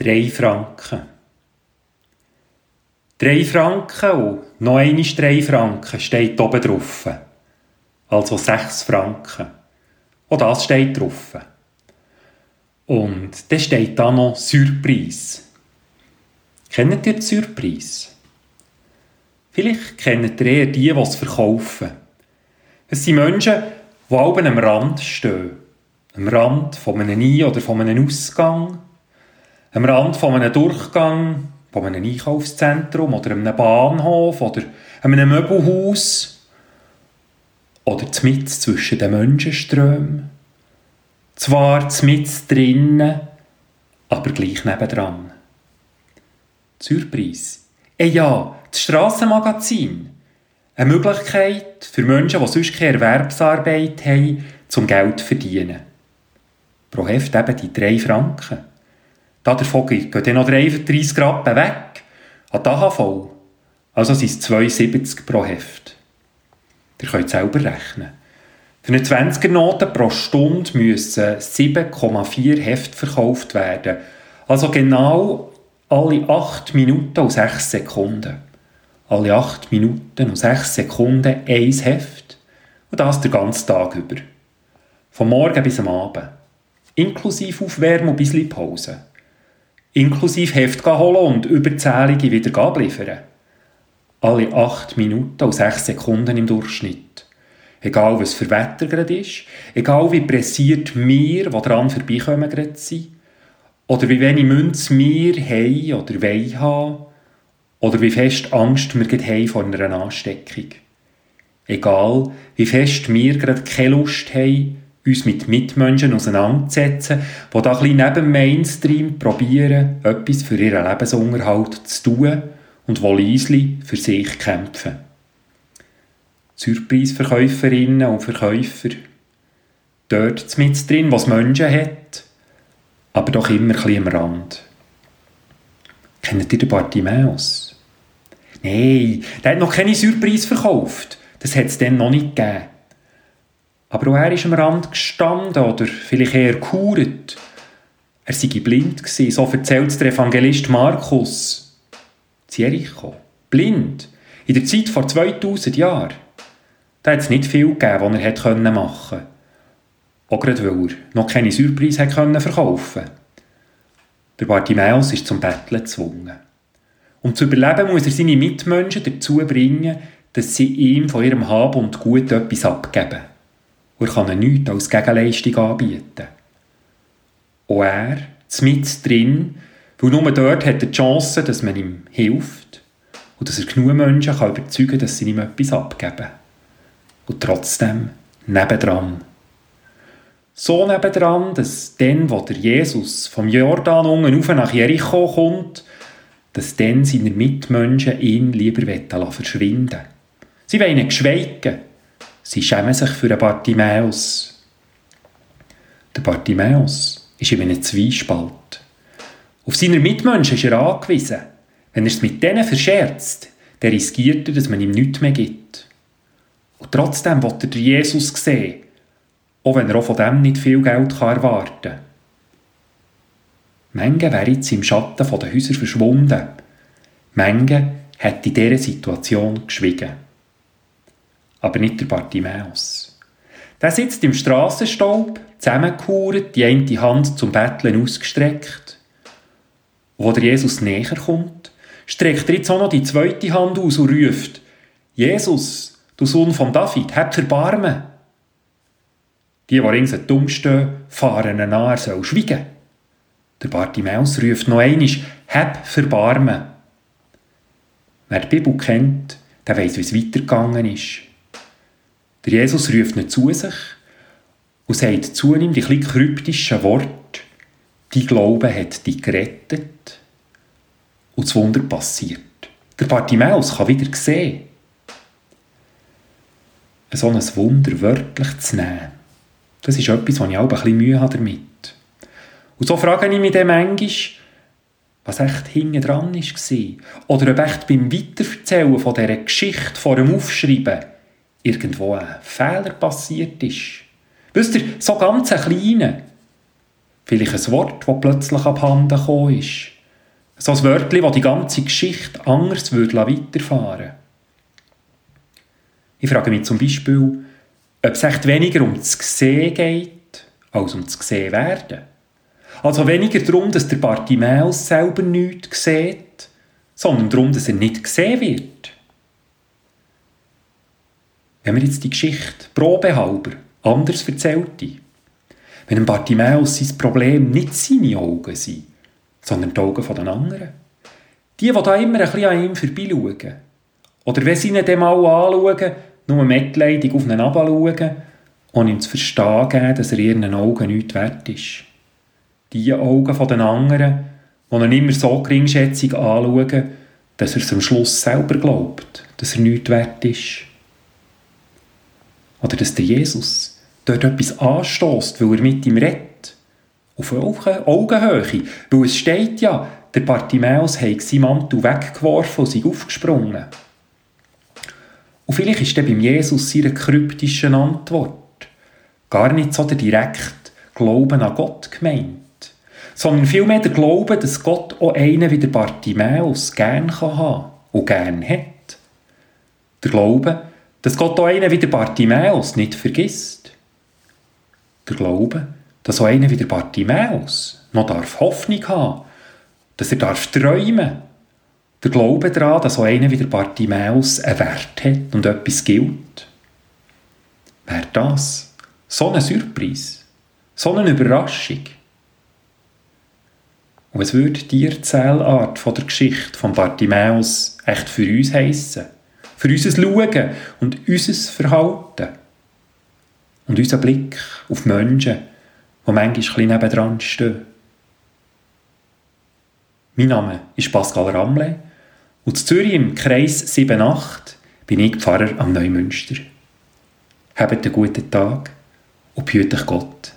Drei Franken. Drei Franken und noch einmal drei Franken steht oben drauf. Also sechs Franken. Und das steht drauf. Und dann steht da noch Surprise. Kennt ihr die Surprise? Vielleicht kennt ihr eher die, die es verkaufen. Es sind Menschen, die oben am Rand stehen. Am Rand von einem Ein- oder von einem Ausgang am Rand von einem Durchgang, von einem Einkaufszentrum oder einem Bahnhof oder einem Möbelhaus oder mit zwischen den Menschenströmen. Zwar mit drinnen, aber gleich nebendran. Surprise. Eh ja, das Strassenmagazin. Eine Möglichkeit für Menschen, die sonst keine Erwerbsarbeit haben, zum Geld zu verdienen. Pro Heft eben die drei Franken. Davon gehen dann noch 30 Rappen weg an die AHV. Also sind es 2,70 pro Heft. Ihr könnt selber rechnen. Für eine 20er-Note pro Stunde müssen 7,4 Heft verkauft werden. Also genau alle 8 Minuten und 6 Sekunden. Alle 8 Minuten und 6 Sekunden ein Heft. Und das den ganzen Tag über. Vom Morgen bis am Abend. Inklusive Aufwärmen und bis Pause inklusive Heft holen und Überzählungen wieder abliefern. Alle 8 Minuten und 6 Sekunden im Durchschnitt. Egal was für Wetter gerade ist, egal wie pressiert wir, die dran vorbeikommen, gerade sind, oder wie wenig Münze wir haben oder wollen haben, oder wie fest Angst wir gerade haben vor einer Ansteckung. Egal, wie fest wir gerade keine Lust haben, uns mit Mitmenschen auseinanderzusetzen, die da ein neben Mainstream probieren, etwas für ihren Lebensunterhalt zu tun und wo leisli für sich kämpfen. Surprise-Verkäuferinnen und Verkäufer. Dort mit drin, was Menschen hat, aber doch immer ein bisschen am Rand. Kennt ihr den Bartimäus? Nein, der hat noch keine Surprise verkauft. Das hat es dann noch nicht gegeben. Aber auch er ist am Rand gestanden oder vielleicht eher gehauert. Er sei blind gewesen, so erzählt der Evangelist Markus. Jericho. Blind. In der Zeit vor 2000 Jahren. Da hat es nicht viel gegeben, was er hätte machen können. Auch gerade weil er noch keine Surprise können verkaufen Der Bartimäus ist zum Betteln gezwungen. Um zu überleben, muss er seine Mitmenschen dazu bringen, dass sie ihm von ihrem Hab und Gut etwas abgeben. Und er kann ihnen nichts als Gegenleistung anbieten. Und er, mit drin, weil nur dort hat er die Chance, dass man ihm hilft und dass er genug Menschen kann überzeugen kann, dass sie ihm etwas abgeben. Und trotzdem nebendran. So nebendran, dass dann, wo der Jesus vom Jordan unten rauf nach Jericho kommt, dass dann seine Mitmenschen ihn lieber verschwinden Sie wollen ihn geschweigen, Sie schämen sich für den Bartimäus. Der Bartimäus ist in einem Zwiespalt. Auf seine Mitmenschen ist er angewiesen. Wenn er es mit denen verscherzt, dann riskiert er, dass man ihm nichts mehr gibt. Und trotzdem will er Jesus sehen, auch wenn er auch von dem nicht viel Geld erwarten kann. Menge wäre jetzt im Schatten der Häuser verschwunden. Menge hat in dieser Situation geschwiegen aber nicht der Bartimäus. Der sitzt im Strassenstaub, zusammengekauert, die eine Hand zum Betteln ausgestreckt. Wo der Jesus näher kommt, streckt er jetzt auch noch die zweite Hand aus und ruft, Jesus, du Sohn von David, hab Verbarmen. Die, die ringsherum stehen, fahren ihn an, er soll schweigen. Der Bartimäus ruft noch einmal, hab Verbarmen. Wer die Bibel kennt, der weiss, wie es weitergegangen ist. Der Jesus ruft ihn zu sich und sagt zu ihm die ein kryptischen Worte, die Glaube hat dich gerettet und das Wunder passiert. Der Bartimäus kann wieder sehen. So ein Wunder wörtlich zu nehmen, das ist etwas, was ich auch ein bisschen Mühe habe damit. Und so frage ich mich dann manchmal, was echt hinten dran war. Oder ob echt beim Weitererzählen von dieser Geschichte vor dem Aufschreiben irgendwo ein Fehler passiert ist. Wisst ihr, so ganz ein kleiner. Vielleicht ein Wort, das plötzlich abhanden gekommen ist. So ein Wörtchen, das die ganze Geschichte anders weiterfahren würde. Ich frage mich zum Beispiel, ob es echt weniger um das Gesehen geht, als um das Gesehen werden. Also weniger darum, dass der Bartimäus selber nichts sieht, sondern darum, dass er nicht gesehen wird. Wenn wir jetzt die Geschichte probehalber anders erzählte, wenn ein Bartimäus sein Problem nicht seine Augen sind, sondern die Augen der anderen. Die, die da immer ein bisschen an ihm vorbeischauen. Oder wenn sie ihn dann mal anschauen, nur mitleidig auf ihn herabschauen und ihm zu verstehen geben, dass er ihren Augen nichts wert ist. Die Augen der anderen, die ihn immer so geringschätzig anschauen, dass er es am Schluss selber glaubt, dass er nichts wert ist. Oder dass der Jesus dort etwas anstößt, weil er mit ihm redet. Auf Augenhöhe. Weil es steht ja, der Bartimäus hat seinen Mantel weggeworfen und sei aufgesprungen. Und vielleicht ist dann beim Jesus seine kryptischen Antwort gar nicht so der direkt Glauben an Gott gemeint, sondern vielmehr der Glaube, dass Gott auch einen wie der Bartimäus gern kann und gern hat. Der Glaube, dass Gott auch einen wie der Bartimäus nicht vergisst. Der Glaube, dass auch einer wie der Bartimäus noch darf Hoffnung haben, dass er darf träumen der Glaube daran, dass so einer wie der Bartimäus einen Wert hat und etwas gilt. Wäre das so eine Surprise, so eine Überraschung? Und was würde die Erzählart von der Geschichte von Bartimäus echt für uns heissen? Für unser Schauen und unser Verhalten? Und unser Blick auf Menschen, die manchmal ein bisschen nebendran stehen? Mein Name ist Pascal Ramle und in Zürich im Kreis 7-8 bin ich Pfarrer am Neumünster. Habt einen guten Tag und behüte Gott.